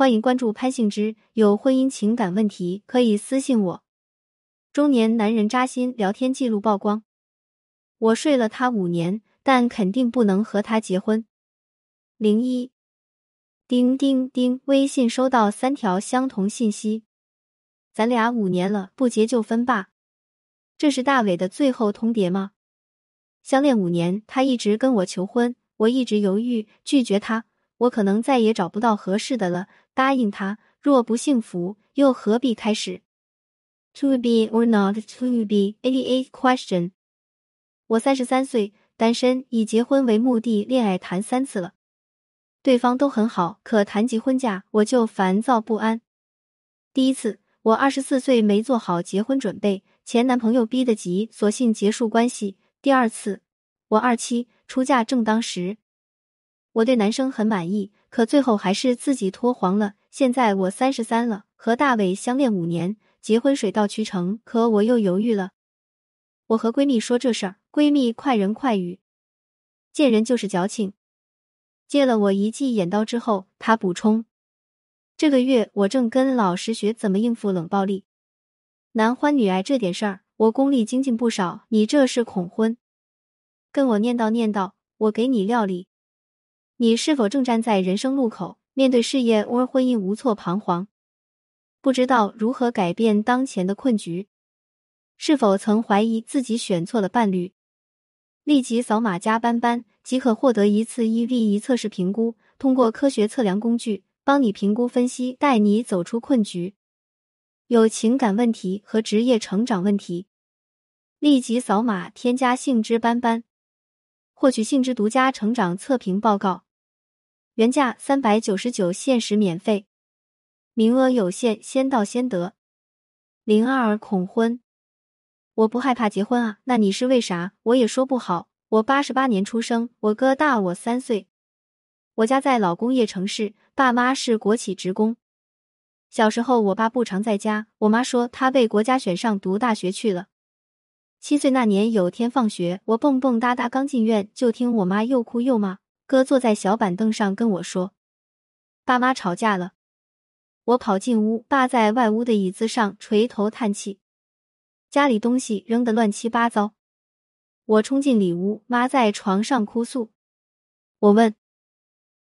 欢迎关注潘幸之，有婚姻情感问题可以私信我。中年男人扎心聊天记录曝光，我睡了他五年，但肯定不能和他结婚。零一，叮叮叮，微信收到三条相同信息，咱俩五年了，不结就分吧。这是大伟的最后通牒吗？相恋五年，他一直跟我求婚，我一直犹豫拒绝他。我可能再也找不到合适的了。答应他，若不幸福，又何必开始？To be or not to be? any question。我三十三岁，单身，以结婚为目的恋爱谈三次了，对方都很好，可谈及婚嫁，我就烦躁不安。第一次，我二十四岁，没做好结婚准备，前男朋友逼得急，索性结束关系。第二次，我二七，出嫁正当时。我对男生很满意，可最后还是自己脱黄了。现在我三十三了，和大伟相恋五年，结婚水到渠成，可我又犹豫了。我和闺蜜说这事儿，闺蜜快人快语，见人就是矫情。借了我一记眼刀之后，她补充：这个月我正跟老师学怎么应付冷暴力，男欢女爱这点事儿，我功力精进不少。你这是恐婚，跟我念叨念叨，我给你料理。你是否正站在人生路口，面对事业或婚姻无措彷徨，不知道如何改变当前的困局？是否曾怀疑自己选错了伴侣？立即扫码加班班，即可获得一次一 v 一测试评估，通过科学测量工具帮你评估分析，带你走出困局。有情感问题和职业成长问题，立即扫码添加性知班班，获取性知独家成长测评报告。原价三百九十九，限时免费，名额有限，先到先得。零二恐婚，我不害怕结婚啊，那你是为啥？我也说不好。我八十八年出生，我哥大我三岁。我家在老工业城市，爸妈是国企职工。小时候，我爸不常在家，我妈说他被国家选上读大学去了。七岁那年，有天放学，我蹦蹦哒哒刚进院，就听我妈又哭又骂。哥坐在小板凳上跟我说：“爸妈吵架了。”我跑进屋，爸在外屋的椅子上垂头叹气，家里东西扔得乱七八糟。我冲进里屋，妈在床上哭诉。我问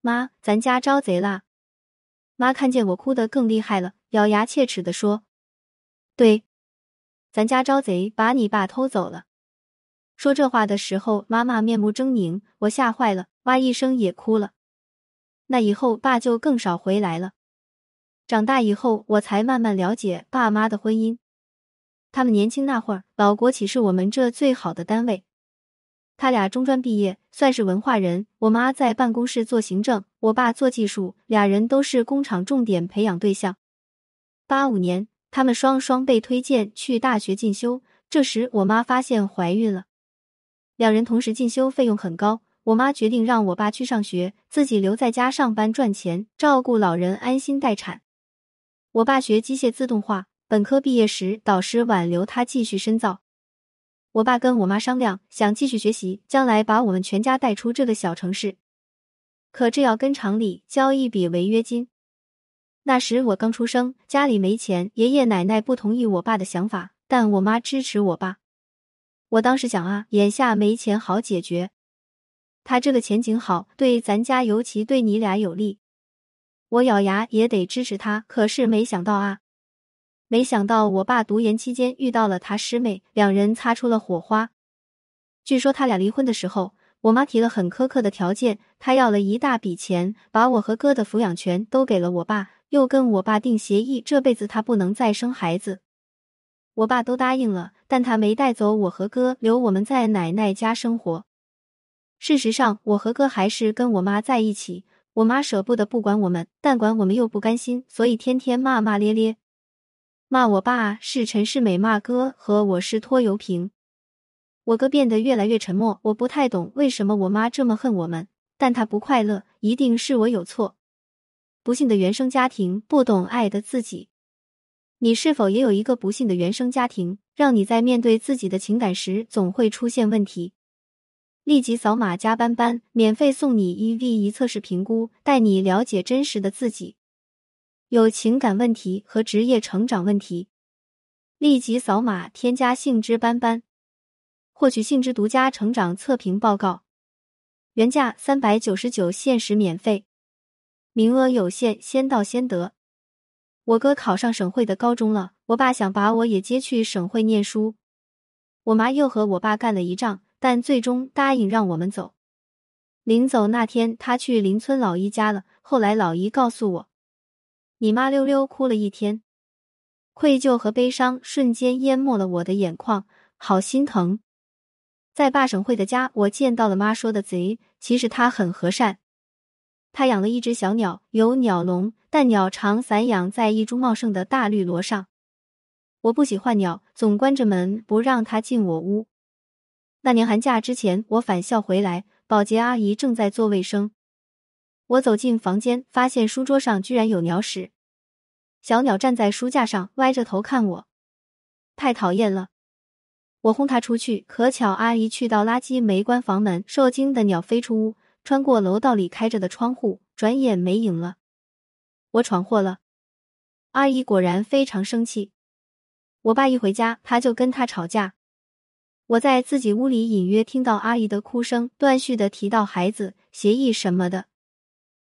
妈：“咱家招贼啦？”妈看见我哭得更厉害了，咬牙切齿的说：“对，咱家招贼，把你爸偷走了。”说这话的时候，妈妈面目狰狞，我吓坏了，哇一声也哭了。那以后，爸就更少回来了。长大以后，我才慢慢了解爸妈的婚姻。他们年轻那会儿，老国企是我们这最好的单位。他俩中专毕业，算是文化人。我妈在办公室做行政，我爸做技术，俩人都是工厂重点培养对象。八五年，他们双双被推荐去大学进修。这时，我妈发现怀孕了。两人同时进修，费用很高。我妈决定让我爸去上学，自己留在家上班赚钱，照顾老人，安心待产。我爸学机械自动化，本科毕业时，导师挽留他继续深造。我爸跟我妈商量，想继续学习，将来把我们全家带出这个小城市。可这要跟厂里交一笔违约金。那时我刚出生，家里没钱，爷爷奶奶不同意我爸的想法，但我妈支持我爸。我当时想啊，眼下没钱好解决，他这个前景好，对咱家尤其对你俩有利，我咬牙也得支持他。可是没想到啊，没想到我爸读研期间遇到了他师妹，两人擦出了火花。据说他俩离婚的时候，我妈提了很苛刻的条件，他要了一大笔钱，把我和哥的抚养权都给了我爸，又跟我爸定协议，这辈子他不能再生孩子。我爸都答应了，但他没带走我和哥，留我们在奶奶家生活。事实上，我和哥还是跟我妈在一起。我妈舍不得不管我们，但管我们又不甘心，所以天天骂骂咧咧，骂我爸是陈世美，骂哥和我是拖油瓶。我哥变得越来越沉默。我不太懂为什么我妈这么恨我们，但他不快乐，一定是我有错。不幸的原生家庭，不懂爱的自己。你是否也有一个不幸的原生家庭，让你在面对自己的情感时总会出现问题？立即扫码加班班，免费送你一 v 一测试评估，带你了解真实的自己。有情感问题和职业成长问题，立即扫码添加杏枝斑斑，获取杏枝独家成长测评报告，原价三百九十九，限时免费，名额有限，先到先得。我哥考上省会的高中了，我爸想把我也接去省会念书，我妈又和我爸干了一仗，但最终答应让我们走。临走那天，他去邻村老姨家了，后来老姨告诉我。你妈溜溜哭了一天，愧疚和悲伤瞬间淹没了我的眼眶，好心疼。在霸省会的家，我见到了妈说的贼，其实他很和善。他养了一只小鸟，有鸟笼，但鸟常散养在一株茂盛的大绿萝上。我不喜欢鸟，总关着门不让它进我屋。那年寒假之前，我返校回来，保洁阿姨正在做卫生。我走进房间，发现书桌上居然有鸟屎。小鸟站在书架上，歪着头看我，太讨厌了。我轰它出去，可巧阿姨去倒垃圾没关房门，受惊的鸟飞出屋，穿过楼道里开着的窗户，转眼没影了。我闯祸了，阿姨果然非常生气。我爸一回家，他就跟他吵架。我在自己屋里隐约听到阿姨的哭声，断续的提到孩子、协议什么的。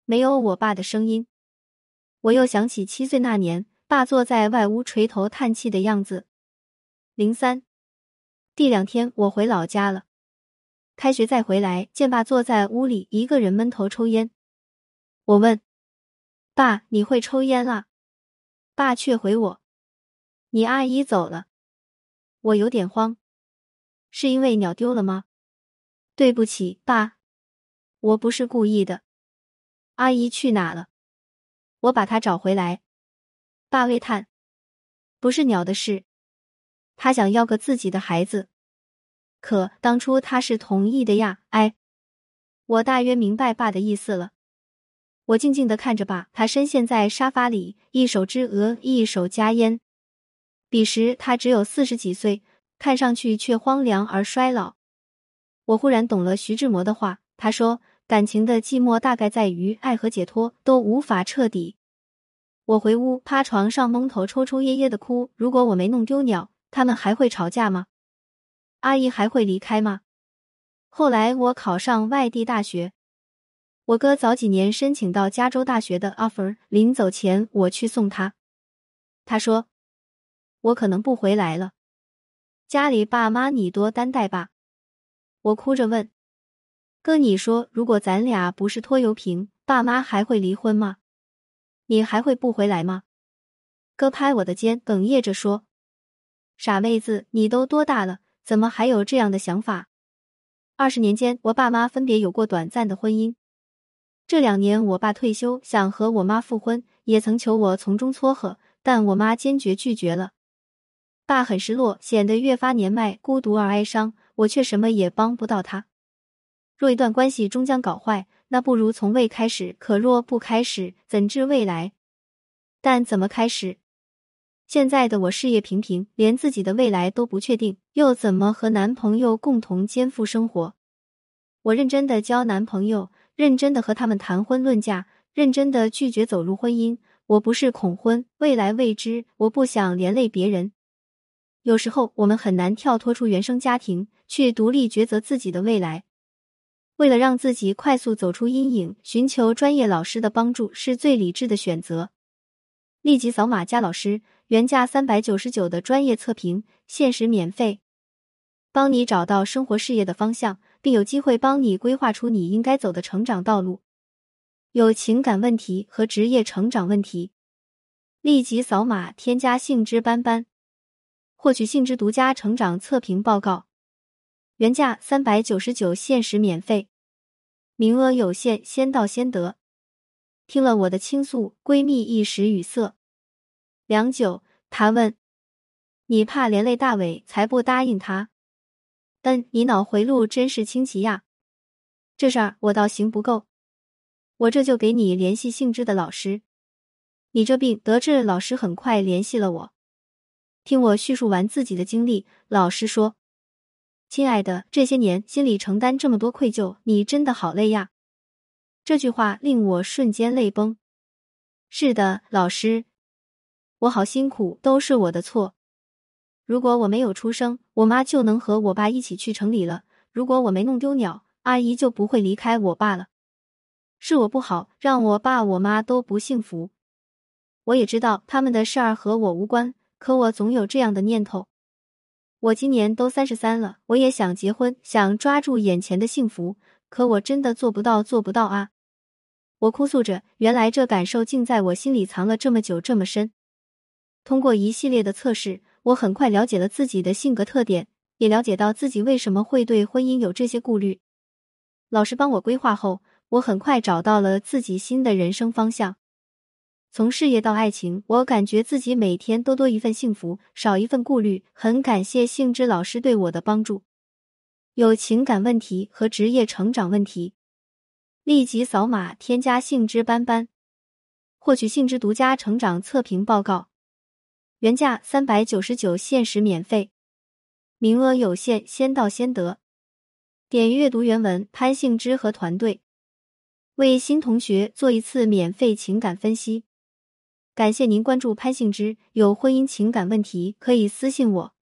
没有我爸的声音，我又想起七岁那年，爸坐在外屋垂头叹气的样子。零三第两天，我回老家了，开学再回来，见爸坐在屋里一个人闷头抽烟。我问爸：“你会抽烟啊？”爸却回我：“你阿姨走了。”我有点慌，是因为鸟丢了吗？对不起，爸，我不是故意的。阿姨去哪了？我把她找回来。爸微叹：“不是鸟的事，他想要个自己的孩子，可当初他是同意的呀。”哎，我大约明白爸的意思了。我静静的看着爸，他深陷在沙发里，一手支额，一手夹烟。彼时他只有四十几岁，看上去却荒凉而衰老。我忽然懂了徐志摩的话，他说。感情的寂寞大概在于爱和解脱都无法彻底。我回屋趴床上蒙头抽抽噎噎的哭。如果我没弄丢鸟，他们还会吵架吗？阿姨还会离开吗？后来我考上外地大学，我哥早几年申请到加州大学的 offer，临走前我去送他，他说我可能不回来了，家里爸妈你多担待吧。我哭着问。哥，你说如果咱俩不是拖油瓶，爸妈还会离婚吗？你还会不回来吗？哥拍我的肩，哽咽着说：“傻妹子，你都多大了，怎么还有这样的想法？”二十年间，我爸妈分别有过短暂的婚姻。这两年，我爸退休，想和我妈复婚，也曾求我从中撮合，但我妈坚决拒绝了。爸很失落，显得越发年迈、孤独而哀伤，我却什么也帮不到他。若一段关系终将搞坏，那不如从未开始。可若不开始，怎知未来？但怎么开始？现在的我事业平平，连自己的未来都不确定，又怎么和男朋友共同肩负生活？我认真的交男朋友，认真的和他们谈婚论嫁，认真的拒绝走入婚姻。我不是恐婚，未来未知，我不想连累别人。有时候我们很难跳脱出原生家庭，去独立抉择自己的未来。为了让自己快速走出阴影，寻求专业老师的帮助是最理智的选择。立即扫码加老师，原价三百九十九的专业测评，限时免费，帮你找到生活事业的方向，并有机会帮你规划出你应该走的成长道路。有情感问题和职业成长问题，立即扫码添加杏枝斑斑，获取杏枝独家成长测评报告。原价三百九十九，限时免费，名额有限，先到先得。听了我的倾诉，闺蜜一时语塞。良久，她问：“你怕连累大伟，才不答应他？但你脑回路真是清奇呀！这事儿我倒行不够，我这就给你联系姓支的老师。你这病得治，老师很快联系了我。听我叙述完自己的经历，老师说。”亲爱的，这些年心里承担这么多愧疚，你真的好累呀。这句话令我瞬间泪崩。是的，老师，我好辛苦，都是我的错。如果我没有出生，我妈就能和我爸一起去城里了；如果我没弄丢鸟，阿姨就不会离开我爸了。是我不好，让我爸我妈都不幸福。我也知道他们的事儿和我无关，可我总有这样的念头。我今年都三十三了，我也想结婚，想抓住眼前的幸福，可我真的做不到，做不到啊！我哭诉着，原来这感受竟在我心里藏了这么久，这么深。通过一系列的测试，我很快了解了自己的性格特点，也了解到自己为什么会对婚姻有这些顾虑。老师帮我规划后，我很快找到了自己新的人生方向。从事业到爱情，我感觉自己每天都多一份幸福，少一份顾虑。很感谢幸之老师对我的帮助。有情感问题和职业成长问题，立即扫码添加幸之班班，获取幸之独家成长测评报告。原价三百九十九，限时免费，名额有限，先到先得。点阅读原文，潘幸之和团队为新同学做一次免费情感分析。感谢您关注潘幸之，有婚姻情感问题可以私信我。